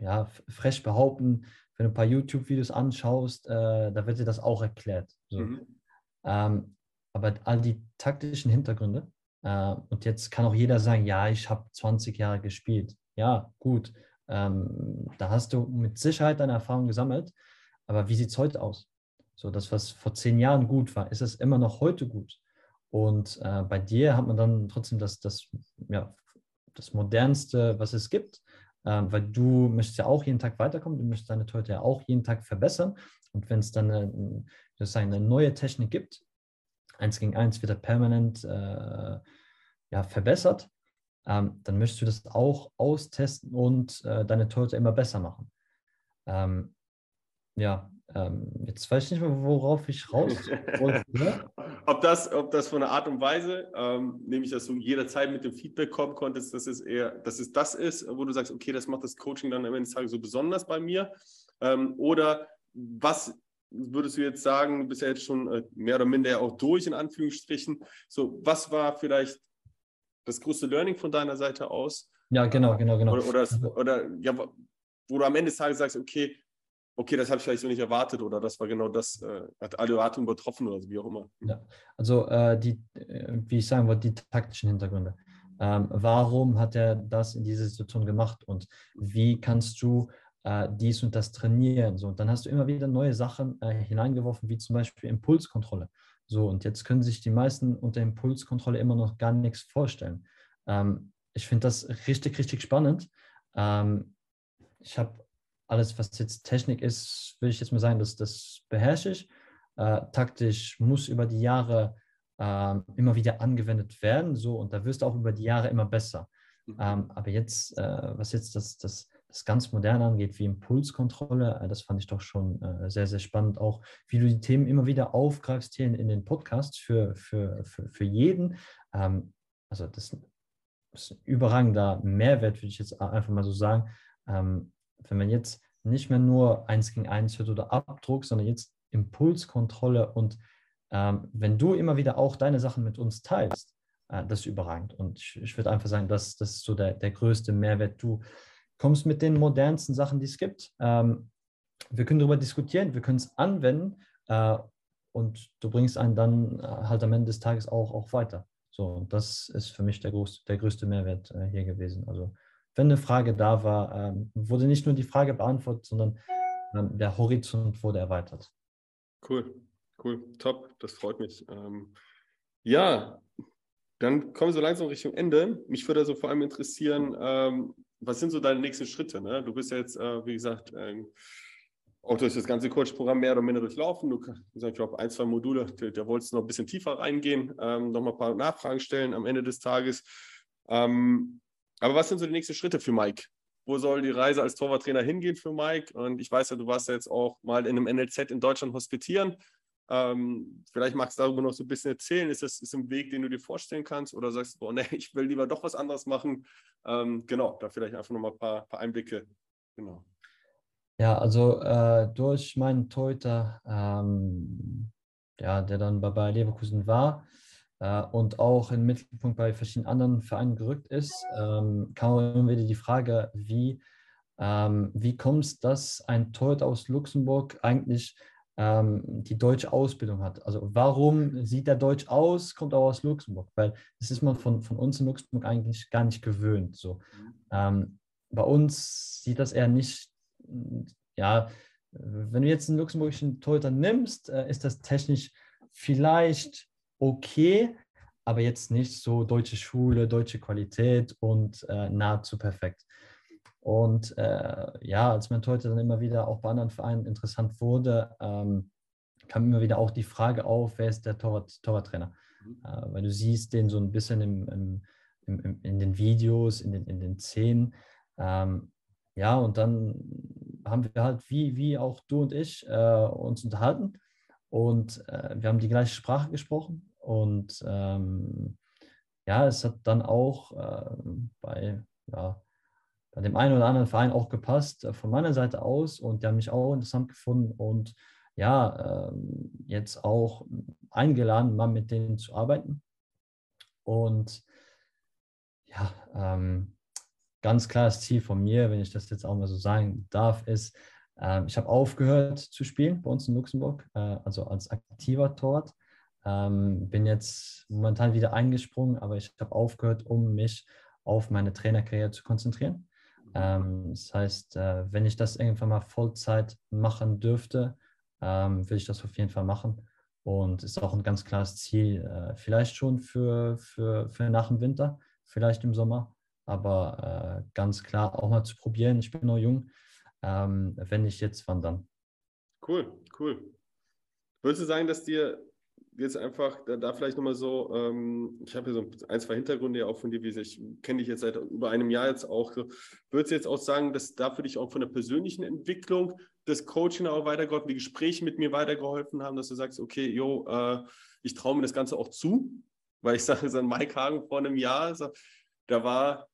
Speaker 2: ja, frech behaupten, wenn du ein paar YouTube-Videos anschaust, äh, da wird dir das auch erklärt. So. Mhm. Ähm, aber all die taktischen Hintergründe, äh, und jetzt kann auch jeder sagen, ja, ich habe 20 Jahre gespielt. Ja, gut, ähm, da hast du mit Sicherheit deine Erfahrung gesammelt, aber wie sieht es heute aus? So, das, was vor zehn Jahren gut war, ist es immer noch heute gut? Und äh, bei dir hat man dann trotzdem das, das, ja, das Modernste, was es gibt, äh, weil du möchtest ja auch jeden Tag weiterkommen, du möchtest deine Torhüter ja auch jeden Tag verbessern. Und wenn es dann eine, eine neue Technik gibt, eins gegen eins wird er permanent äh, ja, verbessert, ähm, dann möchtest du das auch austesten und äh, deine Torhüter immer besser machen. Ähm, ja, ähm, jetzt weiß ich nicht mehr, worauf ich raus wollte.
Speaker 1: Ne? ob, das, ob das von der Art und Weise, ähm, nämlich dass du jederzeit mit dem Feedback kommen konntest, dass es eher, dass es das ist, wo du sagst, okay, das macht das Coaching dann am Ende des Tages so besonders bei mir. Ähm, oder was würdest du jetzt sagen, du bist ja jetzt schon äh, mehr oder minder auch durch, in Anführungsstrichen. So, was war vielleicht das größte Learning von deiner Seite aus?
Speaker 2: Ja, genau, genau, genau.
Speaker 1: Oder, oder, oder ja, wo du am Ende des Tages sagst, okay, okay, das habe ich vielleicht so nicht erwartet oder das war genau das, äh, hat alle Erwartungen übertroffen oder wie auch immer.
Speaker 2: Ja, also äh, die, äh, wie ich sagen wollte, die taktischen Hintergründe. Ähm, warum hat er das in dieser Situation gemacht und wie kannst du äh, dies und das trainieren? So, und dann hast du immer wieder neue Sachen äh, hineingeworfen, wie zum Beispiel Impulskontrolle. So, und jetzt können sich die meisten unter Impulskontrolle immer noch gar nichts vorstellen. Ähm, ich finde das richtig, richtig spannend. Ähm, ich habe alles, was jetzt Technik ist, will ich jetzt mal sagen, das, das beherrsche ich. Äh, taktisch muss über die Jahre äh, immer wieder angewendet werden, so und da wirst du auch über die Jahre immer besser. Mhm. Ähm, aber jetzt, äh, was jetzt das, das, das ganz Moderne angeht, wie Impulskontrolle, äh, das fand ich doch schon äh, sehr, sehr spannend. Auch wie du die Themen immer wieder aufgreifst hier in, in den Podcasts für, für, für, für jeden. Ähm, also das, das ist ein überragender Mehrwert, würde ich jetzt einfach mal so sagen. Ähm, wenn man jetzt nicht mehr nur eins gegen eins hört oder Abdruck, sondern jetzt Impulskontrolle und ähm, wenn du immer wieder auch deine Sachen mit uns teilst, äh, das ist überragend. Und ich, ich würde einfach sagen, das, das ist so der, der größte Mehrwert. Du kommst mit den modernsten Sachen, die es gibt. Ähm, wir können darüber diskutieren, wir können es anwenden äh, und du bringst einen dann äh, halt am Ende des Tages auch, auch weiter. So, das ist für mich der, groß, der größte Mehrwert äh, hier gewesen. Also wenn eine Frage da war, ähm, wurde nicht nur die Frage beantwortet, sondern ähm, der Horizont wurde erweitert.
Speaker 1: Cool, cool, top, das freut mich. Ähm, ja, dann kommen wir so langsam Richtung Ende. Mich würde so vor allem interessieren, was sind so deine nächsten Schritte? Ne? Du bist ja jetzt, äh, wie gesagt, auch durch das ganze Coach-Programm mehr oder minder durchlaufen. Du, ich glaube, ein, zwei Module, da, da wolltest du noch ein bisschen tiefer reingehen, ähm, noch mal ein paar Nachfragen stellen am Ende des Tages. Ähm, aber was sind so die nächsten Schritte für Mike? Wo soll die Reise als Torwarttrainer hingehen für Mike? Und ich weiß ja, du warst ja jetzt auch mal in einem NLZ in Deutschland hospitieren. Ähm, vielleicht magst du darüber noch so ein bisschen erzählen. Ist das ist ein Weg, den du dir vorstellen kannst? Oder sagst du, nee, ich will lieber doch was anderes machen? Ähm, genau, da vielleicht einfach noch mal ein paar, paar Einblicke. Genau.
Speaker 2: Ja, also äh, durch meinen Torhüter, ähm, ja, der dann bei Leverkusen war, äh, und auch im Mittelpunkt bei verschiedenen anderen Vereinen gerückt ist, ähm, kam immer wieder die Frage, wie, ähm, wie kommt es, dass ein Torhüter aus Luxemburg eigentlich ähm, die deutsche Ausbildung hat? Also warum sieht er deutsch aus, kommt auch aus Luxemburg? Weil das ist man von, von uns in Luxemburg eigentlich gar nicht gewöhnt. So. Ähm, bei uns sieht das eher nicht, ja, wenn du jetzt einen luxemburgischen Torhüter nimmst, äh, ist das technisch vielleicht okay, aber jetzt nicht so deutsche Schule, deutsche Qualität und äh, nahezu perfekt. Und äh, ja, als mein Torhüter dann immer wieder auch bei anderen Vereinen interessant wurde, ähm, kam immer wieder auch die Frage auf, wer ist der Torwart, Torwarttrainer? Mhm. Äh, weil du siehst den so ein bisschen im, im, im, in den Videos, in den, in den Szenen. Ähm, ja, und dann haben wir halt, wie, wie auch du und ich, äh, uns unterhalten. Und äh, wir haben die gleiche Sprache gesprochen. Und ähm, ja, es hat dann auch äh, bei, ja, bei dem einen oder anderen Verein auch gepasst äh, von meiner Seite aus und die haben mich auch interessant gefunden und ja, äh, jetzt auch eingeladen, mal mit denen zu arbeiten. Und ja, ähm, ganz klares Ziel von mir, wenn ich das jetzt auch mal so sagen darf, ist, äh, ich habe aufgehört zu spielen bei uns in Luxemburg, äh, also als aktiver Torwart. Ähm, bin jetzt momentan wieder eingesprungen, aber ich habe aufgehört, um mich auf meine Trainerkarriere zu konzentrieren. Ähm, das heißt, äh, wenn ich das irgendwann mal Vollzeit machen dürfte, ähm, will ich das auf jeden Fall machen. Und ist auch ein ganz klares Ziel, äh, vielleicht schon für, für, für nach dem Winter, vielleicht im Sommer, aber äh, ganz klar auch mal zu probieren. Ich bin noch jung. Ähm, wenn nicht jetzt, wann dann?
Speaker 1: Cool, cool. Würdest du sagen, dass dir jetzt einfach, da, da vielleicht nochmal so, ähm, ich habe hier so ein, zwei Hintergründe ja auch von dir, wie ich kenne dich jetzt seit über einem Jahr jetzt auch. So. Würdest du jetzt auch sagen, dass da für dich auch von der persönlichen Entwicklung das Coaching auch weitergeholfen, die Gespräche mit mir weitergeholfen haben, dass du sagst, okay, jo, äh, ich traue mir das Ganze auch zu, weil ich sage, so Mike Hagen vor einem Jahr, so, da war,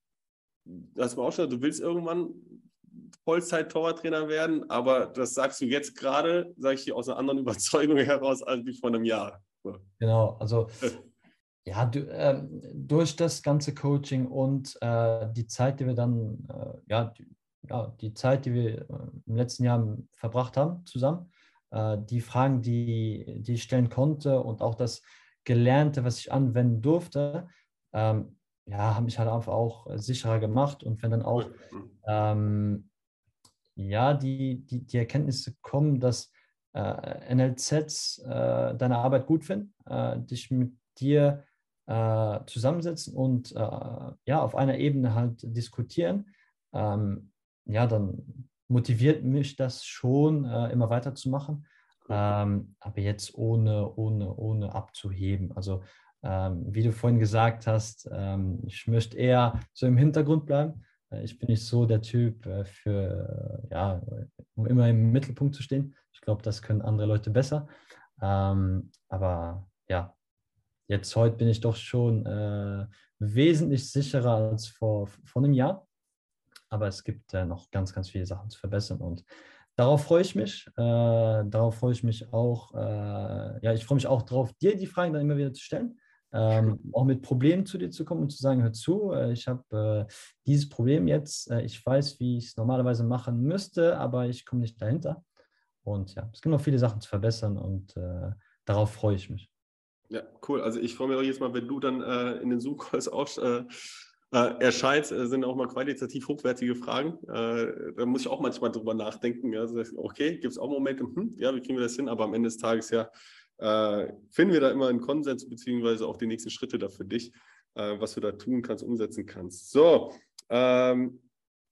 Speaker 1: das war auch schon, du willst irgendwann Vollzeit-Torwarttrainer werden, aber das sagst du jetzt gerade, sage ich dir aus einer anderen Überzeugung heraus als wie vor einem Jahr.
Speaker 2: Genau, also ja, du, äh, durch das ganze Coaching und äh, die Zeit, die wir dann, äh, ja, die, ja, die Zeit, die wir äh, im letzten Jahr verbracht haben zusammen, äh, die Fragen, die, die ich stellen konnte und auch das Gelernte, was ich anwenden durfte, ähm, ja, haben mich halt einfach auch sicherer gemacht. Und wenn dann auch ähm, ja, die, die, die Erkenntnisse kommen, dass äh, NLZs äh, deine Arbeit gut finden, äh, dich mit dir äh, zusammensetzen und äh, ja, auf einer Ebene halt diskutieren, ähm, ja, dann motiviert mich das schon, äh, immer weiterzumachen. Ähm, aber jetzt ohne, ohne, ohne abzuheben. Also ähm, wie du vorhin gesagt hast, ähm, ich möchte eher so im Hintergrund bleiben. Äh, ich bin nicht so der Typ äh, für, äh, ja, um immer im Mittelpunkt zu stehen. Ich glaube, das können andere Leute besser. Ähm, aber ja, jetzt heute bin ich doch schon äh, wesentlich sicherer als vor, vor einem Jahr. Aber es gibt äh, noch ganz, ganz viele Sachen zu verbessern und darauf freue ich mich. Äh, darauf freue ich mich auch. Ja, ich freue mich auch darauf, dir die Fragen dann immer wieder zu stellen. Ähm, auch mit Problemen zu dir zu kommen und zu sagen, hör zu, äh, ich habe äh, dieses Problem jetzt, äh, ich weiß, wie ich es normalerweise machen müsste, aber ich komme nicht dahinter. Und ja, es gibt noch viele Sachen zu verbessern und darauf freue ich mich.
Speaker 1: Ja, cool. Also ich freue mich auch jedes Mal, wenn du dann in den Zoom-Calls auch äh, erscheint, äh, sind auch mal qualitativ hochwertige Fragen. Äh, da muss ich auch manchmal drüber nachdenken. Also, okay, gibt es auch Momente, hm, ja, wie kriegen wir das hin? Aber am Ende des Tages ja äh, finden wir da immer einen Konsens, beziehungsweise auch die nächsten Schritte da für dich, äh, was du da tun kannst, umsetzen kannst. So, ähm,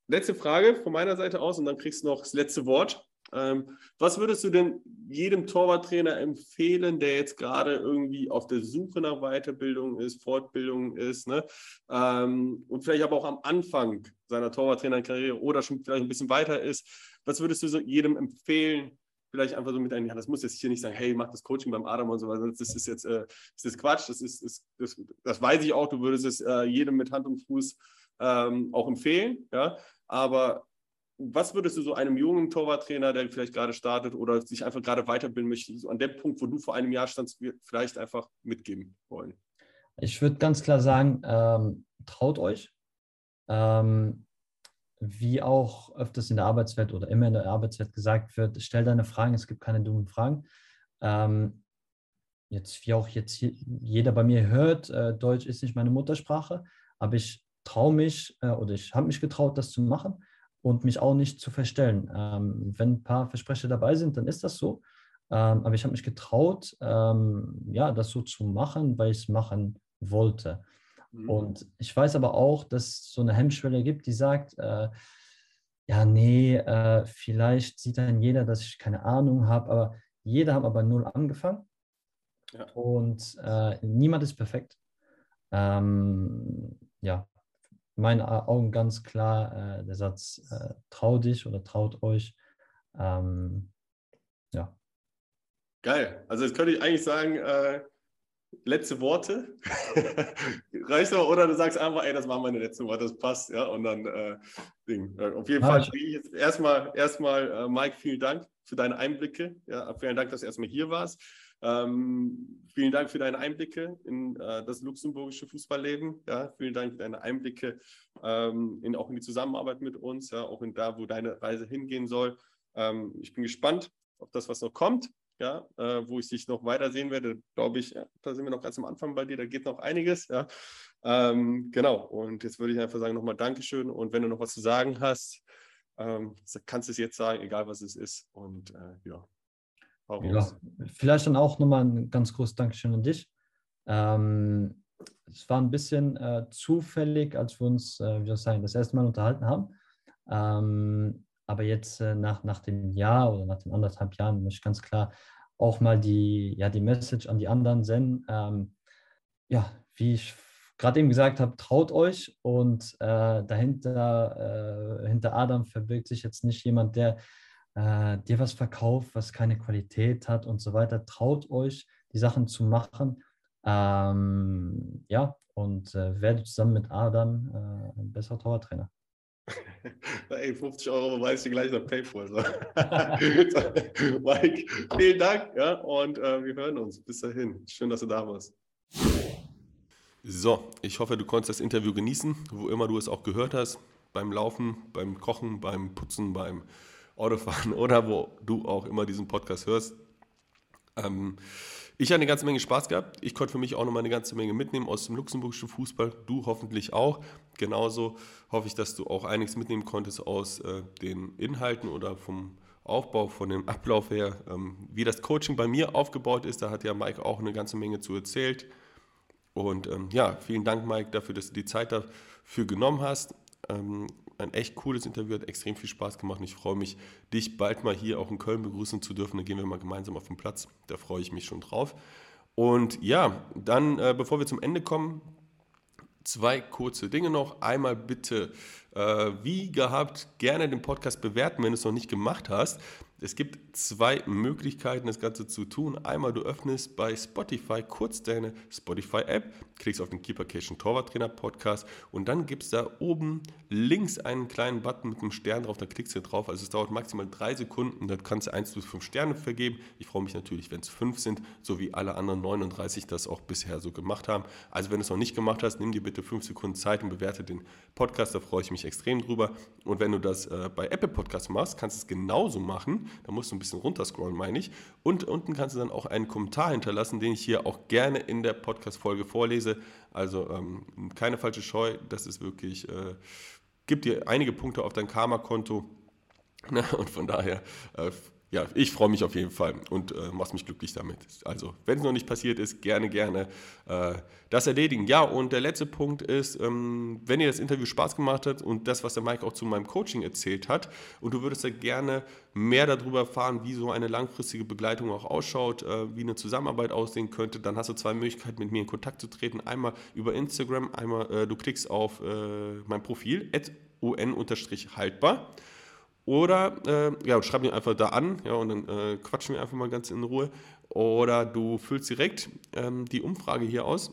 Speaker 1: letzte Frage von meiner Seite aus und dann kriegst du noch das letzte Wort. Ähm, was würdest du denn jedem Torwarttrainer empfehlen, der jetzt gerade irgendwie auf der Suche nach Weiterbildung ist, Fortbildung ist, ne? Ähm, und vielleicht aber auch am Anfang seiner Torwarttrainerkarriere oder schon vielleicht ein bisschen weiter ist? Was würdest du so jedem empfehlen, vielleicht einfach so mit einem, ja, das muss jetzt hier nicht sagen, hey, mach das Coaching beim Adam und so weiter. Das ist jetzt, äh, das ist Quatsch, das ist, ist das, das, weiß ich auch, du würdest es äh, jedem mit Hand und Fuß ähm, auch empfehlen, ja. Aber was würdest du so einem jungen Torwarttrainer, der vielleicht gerade startet oder sich einfach gerade weiterbilden möchte, so an dem Punkt, wo du vor einem Jahr standst, vielleicht einfach mitgeben wollen?
Speaker 2: Ich würde ganz klar sagen, ähm, traut euch. Ähm, wie auch öfters in der Arbeitswelt oder immer in der Arbeitswelt gesagt wird, stell deine Fragen, es gibt keine dummen Fragen. Ähm, jetzt, wie auch jetzt hier, jeder bei mir hört, äh, Deutsch ist nicht meine Muttersprache, aber ich traue mich äh, oder ich habe mich getraut, das zu machen und mich auch nicht zu verstellen. Ähm, wenn ein paar Versprecher dabei sind, dann ist das so. Ähm, aber ich habe mich getraut, ähm, ja, das so zu machen, weil ich es machen wollte. Mhm. Und ich weiß aber auch, dass es so eine Hemmschwelle gibt, die sagt, äh, ja, nee, äh, vielleicht sieht dann jeder, dass ich keine Ahnung habe, aber jeder hat aber null angefangen. Ja. Und äh, niemand ist perfekt. Ähm, ja, meinen Augen ganz klar äh, der Satz, äh, trau dich oder traut euch. Ähm, ja.
Speaker 1: Geil. Also jetzt könnte ich eigentlich sagen, äh, letzte Worte. Reicht doch, oder du sagst einfach, ey, das waren meine letzten Worte, das passt, ja, und dann äh, Ding. Auf jeden Fall erstmal, erstmal äh, Mike, vielen Dank für deine Einblicke. Ja, vielen Dank, dass du erstmal hier warst. Ähm, vielen Dank für deine Einblicke in äh, das luxemburgische Fußballleben. Ja, vielen Dank für deine Einblicke ähm, in, auch in die Zusammenarbeit mit uns, ja, auch in da, wo deine Reise hingehen soll. Ähm, ich bin gespannt auf das, was noch kommt, ja, äh, wo ich dich noch weiter sehen werde. Glaube ich, ja, da sind wir noch ganz am Anfang bei dir, da geht noch einiges. Ja. Ähm, genau, und jetzt würde ich einfach sagen, nochmal Dankeschön. Und wenn du noch was zu sagen hast, ähm, kannst du es jetzt sagen, egal was es ist. Und äh, ja,
Speaker 2: ja, vielleicht dann auch nochmal ein ganz großes Dankeschön an dich. Ähm, es war ein bisschen äh, zufällig, als wir uns, äh, wie soll ich sagen, das erste Mal unterhalten haben. Ähm, aber jetzt äh, nach, nach dem Jahr oder nach den anderthalb Jahren möchte ich ganz klar auch mal die, ja, die Message an die anderen senden. Ähm, ja, wie ich gerade eben gesagt habe, traut euch und äh, dahinter, äh, hinter Adam verbirgt sich jetzt nicht jemand, der äh, dir was verkauft, was keine Qualität hat und so weiter. Traut euch, die Sachen zu machen. Ähm, ja, und äh, werdet zusammen mit Adam äh, ein besserer Torwarttrainer.
Speaker 1: Ey, 50 Euro weiß ich gleich noch PayPal. So. Mike, vielen Dank ja, und äh, wir hören uns. Bis dahin. Schön, dass du da warst. So, ich hoffe, du konntest das Interview genießen, wo immer du es auch gehört hast. Beim Laufen, beim Kochen, beim Putzen, beim Autofahren oder wo du auch immer diesen Podcast hörst. Ähm, ich hatte eine ganze Menge Spaß gehabt. Ich konnte für mich auch noch mal eine ganze Menge mitnehmen aus dem luxemburgischen Fußball. Du hoffentlich auch. Genauso hoffe ich, dass du auch einiges mitnehmen konntest aus äh, den Inhalten oder vom Aufbau, von dem Ablauf her. Ähm, wie das Coaching bei mir aufgebaut ist, da hat ja Mike auch eine ganze Menge zu erzählt. Und ähm, ja, vielen Dank, Mike, dafür, dass du die Zeit dafür genommen hast. Ähm, ein echt cooles Interview, hat extrem viel Spaß gemacht und ich freue mich, dich bald mal hier auch in Köln begrüßen zu dürfen. Dann gehen wir mal gemeinsam auf den Platz. Da freue ich mich schon drauf. Und ja, dann, äh, bevor wir zum Ende kommen, zwei kurze Dinge noch. Einmal bitte, äh, wie gehabt, gerne den Podcast bewerten, wenn du es noch nicht gemacht hast. Es gibt zwei Möglichkeiten, das Ganze zu tun. Einmal, du öffnest bei Spotify kurz deine Spotify-App, klickst auf den Keeper Cation Torwart Trainer Podcast und dann gibt es da oben links einen kleinen Button mit einem Stern drauf, da klickst du drauf. Also es dauert maximal drei Sekunden, da kannst du 1 bis 5 Sterne vergeben. Ich freue mich natürlich, wenn es 5 sind, so wie alle anderen 39 das auch bisher so gemacht haben. Also wenn du es noch nicht gemacht hast, nimm dir bitte 5 Sekunden Zeit und bewerte den Podcast, da freue ich mich extrem drüber. Und wenn du das äh, bei Apple Podcast machst, kannst du es genauso machen. Da musst du ein bisschen runterscrollen, meine ich. Und unten kannst du dann auch einen Kommentar hinterlassen, den ich hier auch gerne in der Podcast-Folge vorlese. Also ähm, keine falsche Scheu, das ist wirklich, äh, gibt dir einige Punkte auf dein Karma-Konto. Und von daher äh, ja, ich freue mich auf jeden Fall und äh, mach's mich glücklich damit. Also, wenn es noch nicht passiert ist, gerne, gerne äh, das erledigen. Ja, und der letzte Punkt ist, ähm, wenn dir das Interview Spaß gemacht hat und das, was der Mike auch zu meinem Coaching erzählt hat und du würdest ja gerne mehr darüber erfahren, wie so eine langfristige Begleitung auch ausschaut, äh, wie eine Zusammenarbeit aussehen könnte, dann hast du zwei Möglichkeiten, mit mir in Kontakt zu treten. Einmal über Instagram, einmal äh, du klickst auf äh, mein Profil, un-haltbar. Oder äh, ja, schreib mich einfach da an ja, und dann äh, quatschen wir einfach mal ganz in Ruhe. Oder du füllst direkt ähm, die Umfrage hier aus.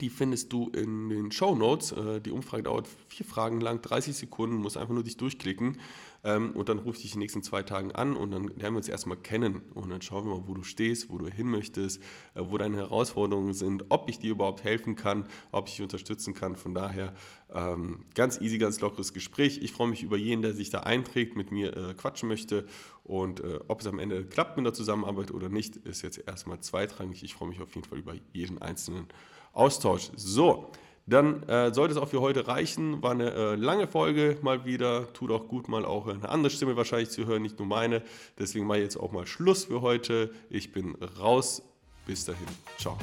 Speaker 1: Die findest du in den Show Notes. Äh, die Umfrage dauert vier Fragen lang, 30 Sekunden, musst einfach nur dich durchklicken. Ähm, und dann rufe ich dich in den nächsten zwei Tagen an und dann lernen wir uns erstmal kennen. Und dann schauen wir mal, wo du stehst, wo du hin möchtest, äh, wo deine Herausforderungen sind, ob ich dir überhaupt helfen kann, ob ich dich unterstützen kann. Von daher ähm, ganz easy, ganz lockeres Gespräch. Ich freue mich über jeden, der sich da einträgt, mit mir äh, quatschen möchte. Und äh, ob es am Ende klappt mit der Zusammenarbeit oder nicht, ist jetzt erstmal zweitrangig. Ich freue mich auf jeden Fall über jeden einzelnen Austausch. So, dann äh, sollte es auch für heute reichen. War eine äh, lange Folge mal wieder. Tut auch gut, mal auch eine andere Stimme wahrscheinlich zu hören, nicht nur meine. Deswegen mache ich jetzt auch mal Schluss für heute. Ich bin raus. Bis dahin. Ciao.